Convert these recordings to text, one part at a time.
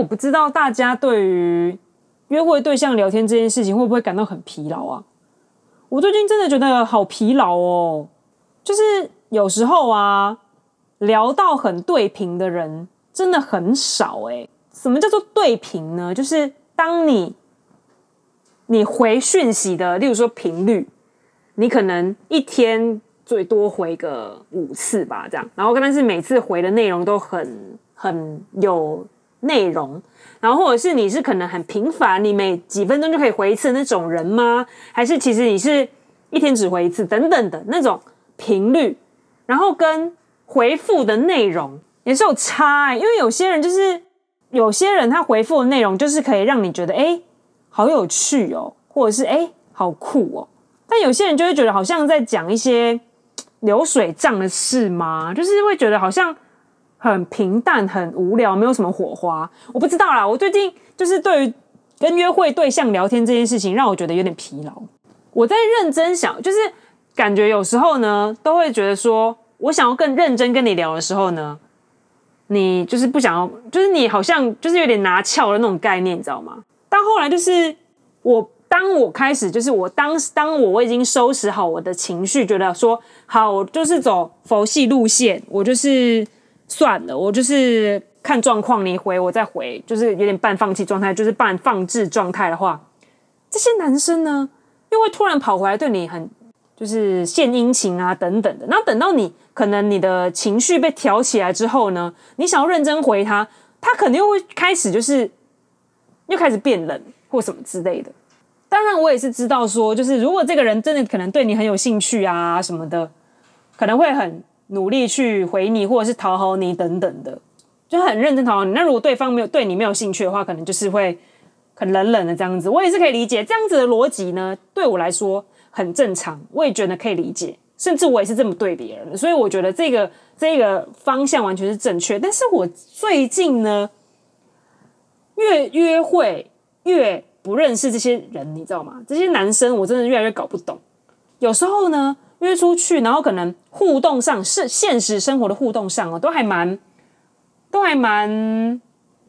我不知道大家对于约会对象聊天这件事情会不会感到很疲劳啊？我最近真的觉得好疲劳哦，就是有时候啊，聊到很对频的人真的很少哎。什么叫做对频呢？就是当你你回讯息的，例如说频率，你可能一天最多回个五次吧，这样，然后但是每次回的内容都很很有内容，然后或者是你是可能很频繁，你每几分钟就可以回一次那种人吗？还是其实你是一天只回一次等等的那种频率，然后跟回复的内容也是有差，因为有些人就是。有些人他回复的内容就是可以让你觉得哎，好有趣哦，或者是哎，好酷哦。但有些人就会觉得好像在讲一些流水账的事吗？就是会觉得好像很平淡、很无聊，没有什么火花。我不知道啦，我最近就是对于跟约会对象聊天这件事情，让我觉得有点疲劳。我在认真想，就是感觉有时候呢，都会觉得说我想要更认真跟你聊的时候呢。你就是不想要，就是你好像就是有点拿翘的那种概念，你知道吗？但后来就是我，当我开始就是我当当我我已经收拾好我的情绪，觉得说好，我就是走佛系路线，我就是算了，我就是看状况，你回我再回，就是有点半放弃状态，就是半放置状态的话，这些男生呢，又会突然跑回来对你很。就是献殷勤啊，等等的。那等到你可能你的情绪被挑起来之后呢，你想要认真回他，他肯定又会开始就是又开始变冷或什么之类的。当然，我也是知道说，就是如果这个人真的可能对你很有兴趣啊什么的，可能会很努力去回你，或者是讨好你等等的，就很认真讨好你。那如果对方没有对你没有兴趣的话，可能就是会很冷冷的这样子。我也是可以理解这样子的逻辑呢，对我来说。很正常，我也觉得可以理解，甚至我也是这么对别人的，所以我觉得这个这个方向完全是正确。但是我最近呢，越约会越不认识这些人，你知道吗？这些男生我真的越来越搞不懂。有时候呢，约出去，然后可能互动上是现实生活的互动上哦，都还蛮都还蛮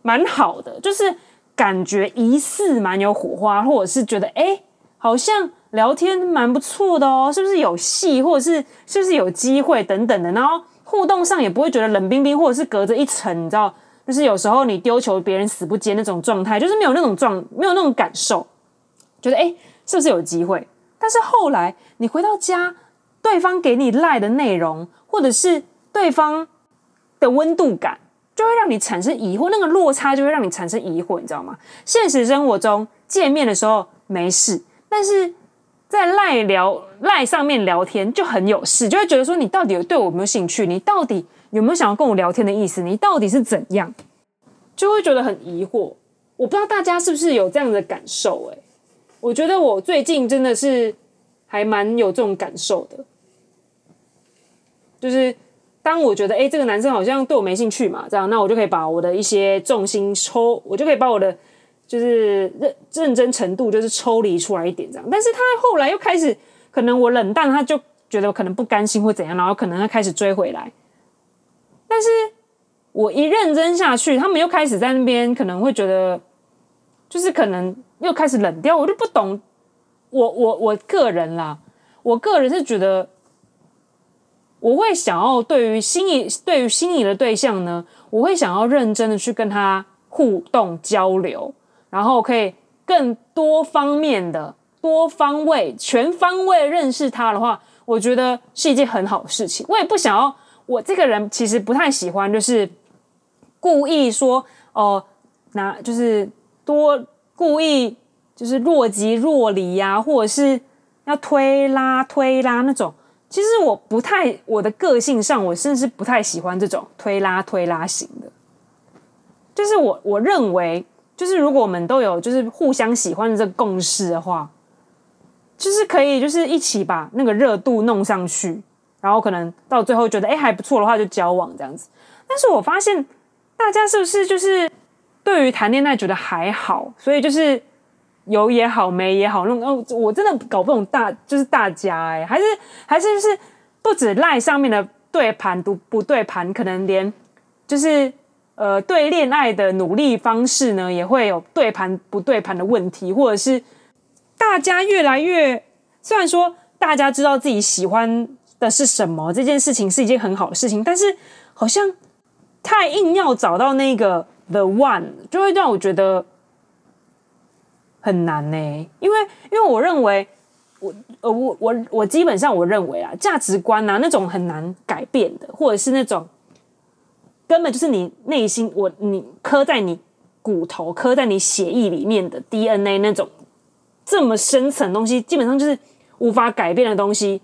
蛮好的，就是感觉疑似蛮有火花，或者是觉得哎，好像。聊天蛮不错的哦，是不是有戏，或者是是不是有机会等等的，然后互动上也不会觉得冷冰冰，或者是隔着一层，你知道，就是有时候你丢球别人死不接那种状态，就是没有那种状，没有那种感受，觉得诶，是不是有机会？但是后来你回到家，对方给你赖的内容，或者是对方的温度感，就会让你产生疑惑，那个落差就会让你产生疑惑，你知道吗？现实生活中见面的时候没事，但是。在赖聊赖上面聊天就很有事，就会觉得说你到底有对我有没有兴趣？你到底有没有想要跟我聊天的意思？你到底是怎样？就会觉得很疑惑。我不知道大家是不是有这样的感受？诶，我觉得我最近真的是还蛮有这种感受的，就是当我觉得诶，这个男生好像对我没兴趣嘛，这样那我就可以把我的一些重心抽，我就可以把我的。就是认认真程度就是抽离出来一点这样，但是他后来又开始，可能我冷淡，他就觉得可能不甘心或怎样，然后可能他开始追回来。但是我一认真下去，他们又开始在那边可能会觉得，就是可能又开始冷掉，我就不懂。我我我个人啦，我个人是觉得，我会想要对于心仪对于心仪的对象呢，我会想要认真的去跟他互动交流。然后可以更多方面的、多方位、全方位认识他的话，我觉得是一件很好的事情。我也不想要，我这个人其实不太喜欢，就是故意说哦、呃，拿就是多故意就是若即若离呀、或者是要推拉推拉那种。其实我不太，我的个性上，我甚至不太喜欢这种推拉推拉型的。就是我我认为。就是如果我们都有就是互相喜欢的这个共识的话，就是可以就是一起把那个热度弄上去，然后可能到最后觉得哎还不错的话就交往这样子。但是我发现大家是不是就是对于谈恋爱觉得还好，所以就是有也好没也好，那哦我真的搞不懂大就是大家哎，还是还是就是不止赖上面的对盘都不对盘，可能连就是。呃，对恋爱的努力方式呢，也会有对盘不对盘的问题，或者是大家越来越，虽然说大家知道自己喜欢的是什么，这件事情是一件很好的事情，但是好像太硬要找到那个 the one，就会让我觉得很难呢。因为，因为我认为，我呃，我我我基本上我认为啊，价值观啊，那种很难改变的，或者是那种。根本就是你内心，我你刻在你骨头、刻在你血液里面的 DNA 那种这么深层东西，基本上就是无法改变的东西。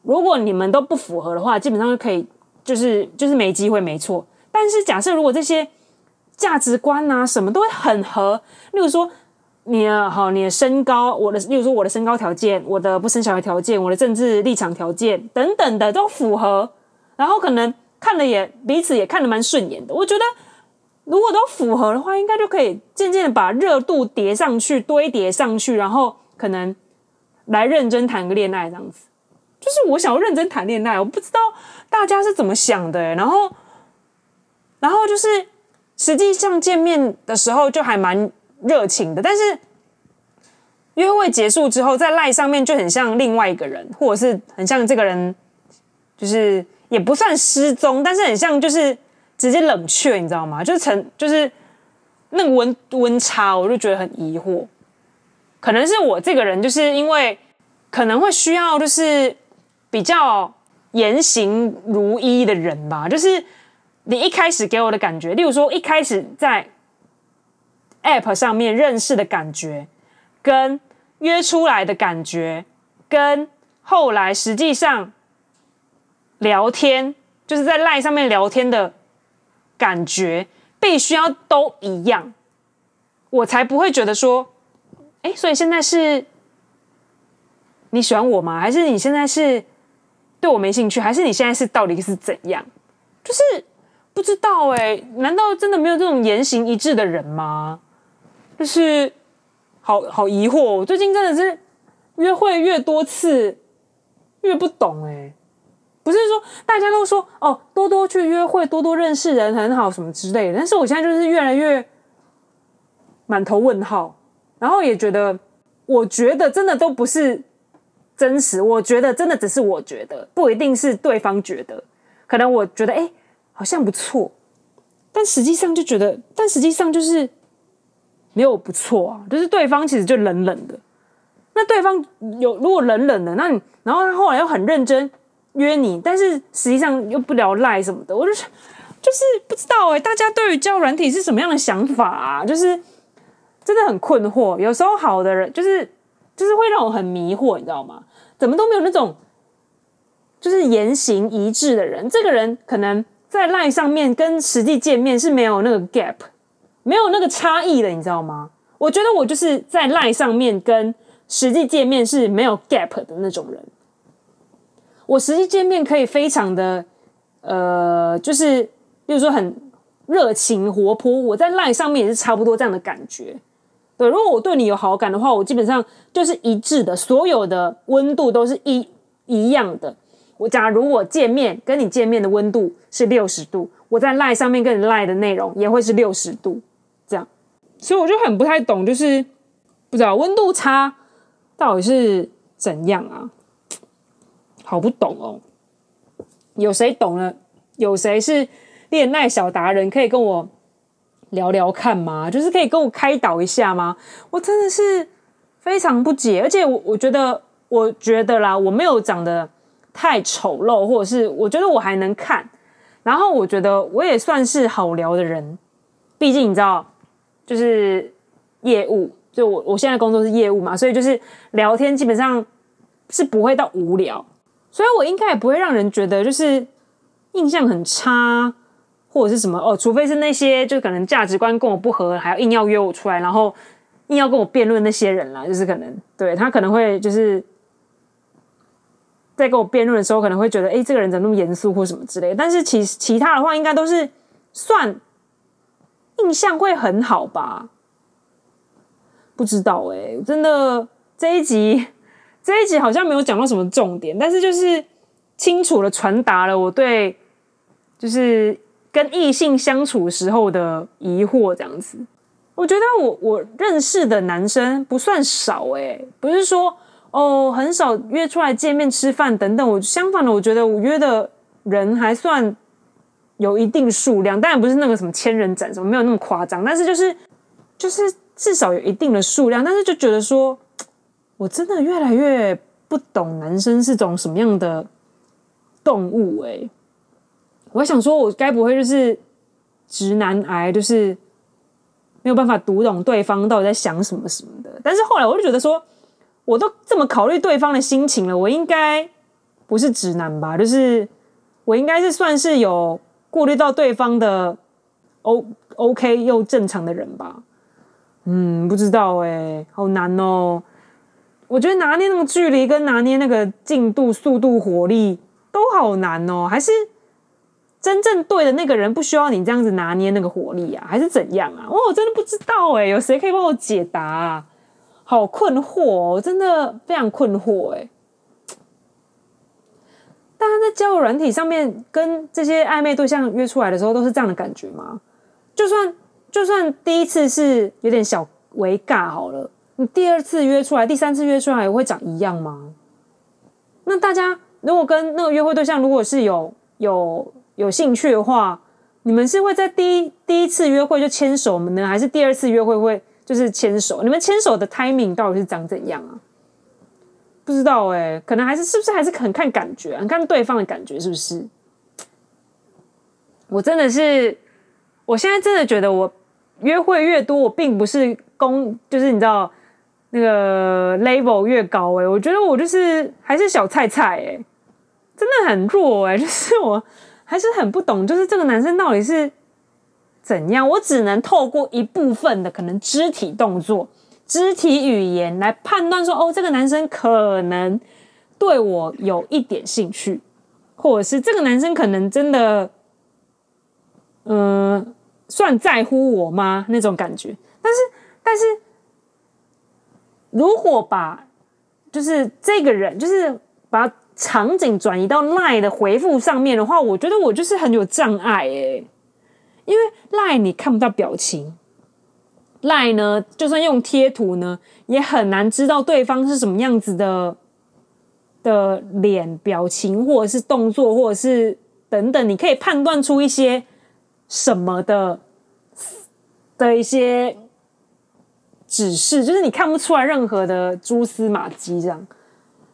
如果你们都不符合的话，基本上就可以，就是就是没机会，没错。但是假设如果这些价值观啊什么都会很合，例如说你的好，你的身高，我的，例如说我的身高条件，我的不生小孩条件，我的政治立场条件等等的都符合，然后可能。看了也彼此也看得蛮顺眼的，我觉得如果都符合的话，应该就可以渐渐的把热度叠上去，堆叠上去，然后可能来认真谈个恋爱这样子。就是我想要认真谈恋爱，我不知道大家是怎么想的，然后，然后就是实际上见面的时候就还蛮热情的，但是约会结束之后，在赖上面就很像另外一个人，或者是很像这个人，就是。也不算失踪，但是很像就是直接冷却，你知道吗？就是成就是那个温温差，我就觉得很疑惑。可能是我这个人就是因为可能会需要就是比较言行如一的人吧。就是你一开始给我的感觉，例如说一开始在 App 上面认识的感觉，跟约出来的感觉，跟后来实际上。聊天就是在 LINE 上面聊天的感觉，必须要都一样，我才不会觉得说，哎，所以现在是你喜欢我吗？还是你现在是对我没兴趣？还是你现在是到底是怎样？就是不知道哎，难道真的没有这种言行一致的人吗？就是好好疑惑，我最近真的是约会越多次越不懂哎。不是说大家都说哦，多多去约会，多多认识人很好什么之类的，但是我现在就是越来越满头问号，然后也觉得，我觉得真的都不是真实，我觉得真的只是我觉得，不一定是对方觉得，可能我觉得哎，好像不错，但实际上就觉得，但实际上就是没有不错啊，就是对方其实就冷冷的，那对方有如果冷冷的，那你然后他后来又很认真。约你，但是实际上又不聊赖什么的，我就就是不知道哎、大家对于交软体是什么样的想法啊？就是真的很困惑。有时候好的人，就是就是会让我很迷惑，你知道吗？怎么都没有那种就是言行一致的人。这个人可能在赖上面跟实际见面是没有那个 gap，没有那个差异的，你知道吗？我觉得我就是在赖上面跟实际见面是没有 gap 的那种人。我实际见面可以非常的，呃，就是，比如说很热情活泼。我在 LINE 上面也是差不多这样的感觉。对，如果我对你有好感的话，我基本上就是一致的，所有的温度都是一一样的。我假如我见面跟你见面的温度是六十度，我在 LINE 上面跟你 LINE 的内容也会是六十度，这样。所以我就很不太懂，就是不知道温度差到底是怎样啊？好不懂哦，有谁懂了？有谁是恋爱小达人，可以跟我聊聊看吗？就是可以跟我开导一下吗？我真的是非常不解，而且我我觉得，我觉得啦，我没有长得太丑陋，或者是我觉得我还能看，然后我觉得我也算是好聊的人，毕竟你知道，就是业务，就我我现在工作是业务嘛，所以就是聊天基本上是不会到无聊。所以，我应该也不会让人觉得就是印象很差，或者是什么哦，除非是那些就可能价值观跟我不合，还要硬要约我出来，然后硬要跟我辩论那些人啦，就是可能对他可能会就是在跟我辩论的时候，可能会觉得哎，这个人怎么那么严肃或什么之类的。但是其其他的话，应该都是算印象会很好吧？不知道哎，真的这一集。这一集好像没有讲到什么重点，但是就是清楚的传达了我对就是跟异性相处时候的疑惑这样子。我觉得我我认识的男生不算少诶、欸，不是说哦很少约出来见面吃饭等等。我相反的，我觉得我约的人还算有一定数量，当然不是那个什么千人斩什么，没有那么夸张，但是就是就是至少有一定的数量。但是就觉得说，我真的越来越不懂男生是种什么样的动物诶、我还想说，我该不会就是直男癌，就是。没有办法读懂对方到底在想什么什么的，但是后来我就觉得说，我都这么考虑对方的心情了，我应该不是直男吧？就是我应该是算是有顾虑到对方的 O OK 又正常的人吧？嗯，不知道哎，好难哦。我觉得拿捏那个距离跟拿捏那个进度、速度、火力都好难哦，还是？真正对的那个人不需要你这样子拿捏那个火力啊，还是怎样啊？哦，我真的不知道哎，有谁可以帮我解答啊？好困惑哦，真的非常困惑哎。大家在交友软体上面跟这些暧昧对象约出来的时候，都是这样的感觉吗？就算就算第一次是有点小微尬好了，你第二次约出来，第三次约出来，会长一样吗？那大家如果跟那个约会对象如果是有有有兴趣的话，你们是会在第一第一次约会就牵手呢，还是第二次约会会就是牵手？你们牵手的 timing 到底是长怎样啊？不知道哎，可能还是是不是还是很看感觉，很看对方的感觉是不是？我真的是，我现在真的觉得我约会越多，我并不是攻，就是你知道那个 level 越高哎，我觉得我就是还是小菜菜哎，真的很弱哎，就是我。还是很不懂，就是这个男生到底是怎样？我只能透过一部分的可能肢体动作、肢体语言来判断说，哦，这个男生可能对我有一点兴趣，或者是这个男生可能真的，嗯、算在乎我吗？那种感觉。但是，但是，如果把就是这个人，就是把。场景转移到赖的回复上面的话，我觉得我就是很有障碍诶，因为 Line 你看不到表情，Line 呢就算用贴图呢，也很难知道对方是什么样子的的脸表情，或者是动作，或者是等等，你可以判断出一些什么的的一些指示，就是你看不出来任何的蛛丝马迹这样。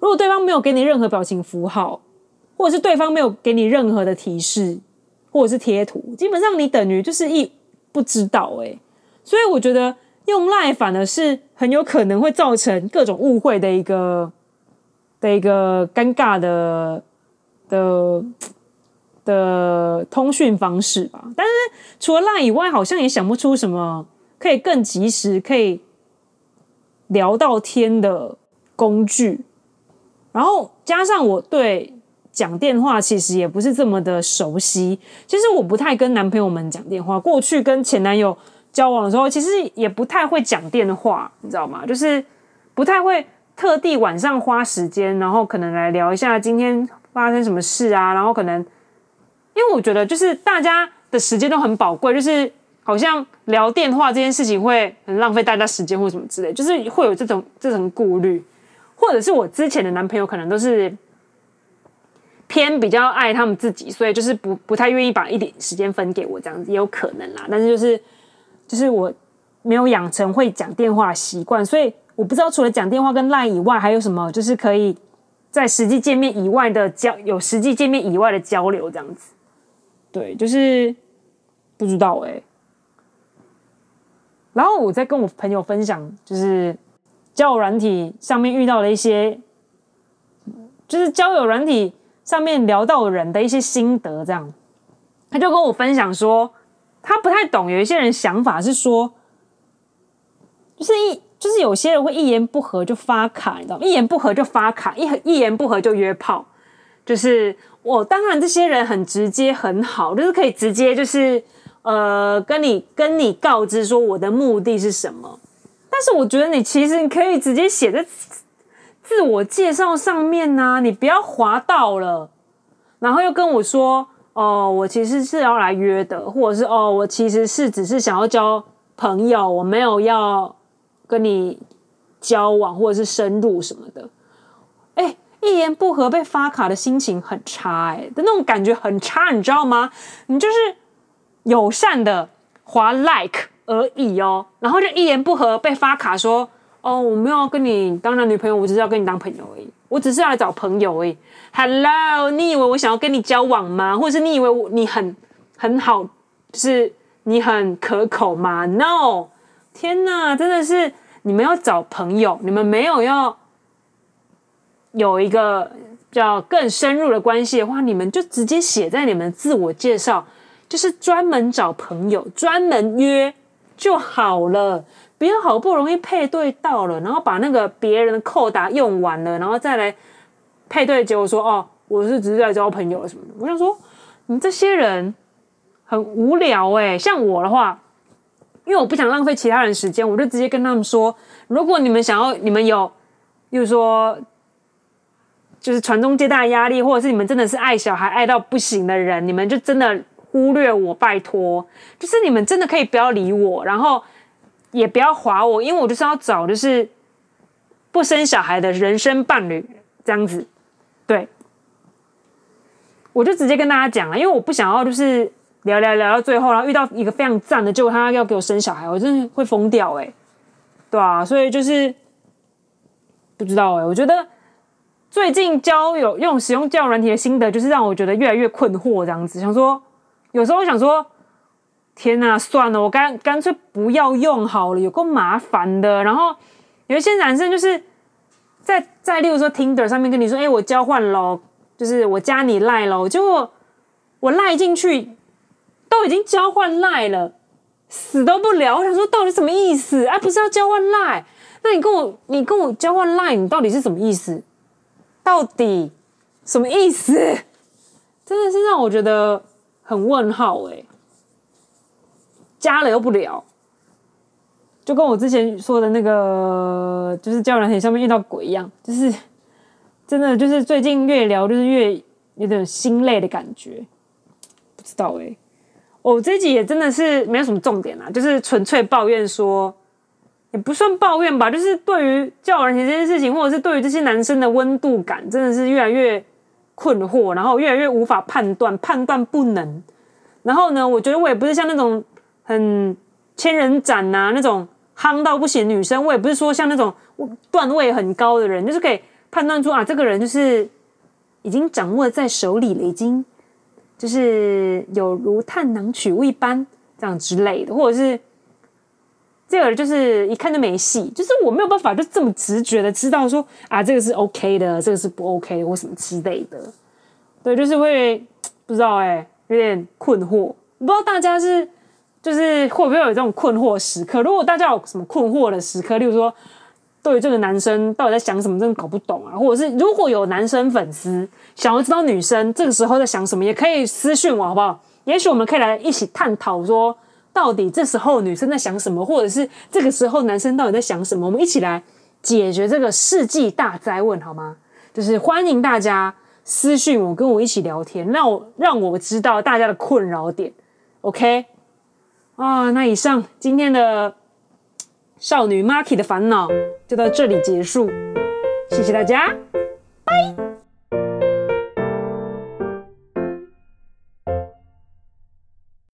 如果对方没有给你任何表情符号，或者是对方没有给你任何的提示，或者是贴图，基本上你等于就是一不知道诶、所以我觉得用赖反而是很有可能会造成各种误会的一个的一个尴尬的的的通讯方式吧。但是除了赖以外，好像也想不出什么可以更及时可以聊到天的工具。然后加上我对讲电话其实也不是这么的熟悉，其实我不太跟男朋友们讲电话。过去跟前男友交往的时候，其实也不太会讲电话，你知道吗？就是不太会特地晚上花时间，然后可能来聊一下今天发生什么事啊。然后可能因为我觉得就是大家的时间都很宝贵，就是好像聊电话这件事情会很浪费大家时间或什么之类，就是会有这种这种顾虑。或者是我之前的男朋友可能都是偏比较爱他们自己，所以就是不不太愿意把一点时间分给我，这样子也有可能啦。但是就是就是我没有养成会讲电话习惯，所以我不知道除了讲电话跟赖以外，还有什么就是可以在实际见面以外的交有实际见面以外的交流这样子。对，就是不知道哎、然后我在跟我朋友分享，就是。交友软体上面遇到了一些，就是交友软体上面聊到的人的一些心得，这样，他就跟我分享说，他不太懂，有一些人想法是说，就是一就是有些人会一言不合就发卡，你知道吗？一言不合就发卡，一一言不合就约炮，就是我当然这些人很直接很好，就是可以直接就是呃跟你跟你告知说我的目的是什么。但是我觉得你其实你可以直接写在自我介绍上面呐、啊，你不要滑到了，然后又跟我说哦，我其实是要来约的，或者是哦，我其实是只是想要交朋友，我没有要跟你交往或者是深入什么的。哎，一言不合被发卡的心情很差，哎，的那种感觉很差，你知道吗？你就是友善的滑 like 而已哦，然后就一言不合被发卡说，哦，我没有要跟你当男女朋友，我只是要跟你当朋友而已，我只是要来找朋友而已。Hello，你以为我想要跟你交往吗？或者是你以为我你很很好，就是你很可口吗？No，天哪，真的是你们要找朋友，你们没有要有一个叫更深入的关系的话，你们就直接写在你们自我介绍，就是专门找朋友，专门约就好了，别人好不容易配对到了，然后把那个别人的扣打用完了，然后再来。配对结果说哦，我是只是在交朋友什么的。我想说，你这些人很无聊哎。像我的话，因为我不想浪费其他人时间，我就直接跟他们说：如果你们想要，你们有，比如说，就是传宗接代压力，或者是你们真的是爱小孩爱到不行的人，你们就真的忽略我，拜托。就是你们真的可以不要理我，然后也不要划我，因为我就是要找就是不生小孩的人生伴侣这样子。对，我就直接跟大家讲了，因为我不想要就是聊聊聊到最后，然后遇到一个非常赞的，结果他要给我生小孩，我真的会疯掉哎，对啊，所以就是不知道哎，我觉得最近交友用使用交友软体的心得，就是让我觉得越来越困惑，这样子。想说，有时候想说，天哪，算了，我干干脆不要用好了，有够麻烦的。然后有一些男生就是。在在，例如说 Tinder 上面跟你说，哎，我交换喽，就是我加你赖喽，结果我赖进去，都已经交换赖了，死都不聊。我想说，到底什么意思？哎，不是要交换赖？那你跟我，你跟我交换赖，你到底是什么意思？到底什么意思？真的是让我觉得很问号哎，加了又不聊。就跟我之前说的那个，就是交友软体上面遇到鬼一样，就是真的，就是最近越聊就是越有点心累的感觉。不知道哎、欸，我这集也真的是没有什么重点啊，就是纯粹抱怨说，也不算抱怨吧，就是对于交友软体这件事情，或者是对于这些男生的温度感，真的是越来越困惑，然后越来越无法判断，判断不能。然后呢，我觉得我也不是像那种很千人斩呐、那种。夯到不行，女生我也不是说像那种段位很高的人，就是可以判断出啊，这个人就是已经掌握在手里了，已经就是有如探囊取物一般这样之类的，或者是这个人就是一看就没戏，就是我没有办法就这么直觉的知道说啊，这个是 OK 的，这个是不 OK 的或什么之类的，对，就是会不知道哎、有点困惑，不知道大家是。就是会不会有这种困惑时刻？如果大家有什么困惑的时刻，例如说，对于这个男生到底在想什么，真的搞不懂啊，或者是如果有男生粉丝想要知道女生这个时候在想什么，也可以私讯我，好不好？也许我们可以来一起探讨，说到底这时候女生在想什么，或者是这个时候男生到底在想什么？我们一起来解决这个世纪大灾问，好吗？就是欢迎大家私讯我，跟我一起聊天，让我让我知道大家的困扰点，OK？啊，那以上今天的少女 Marky 的烦恼就到这里结束，谢谢大家，拜。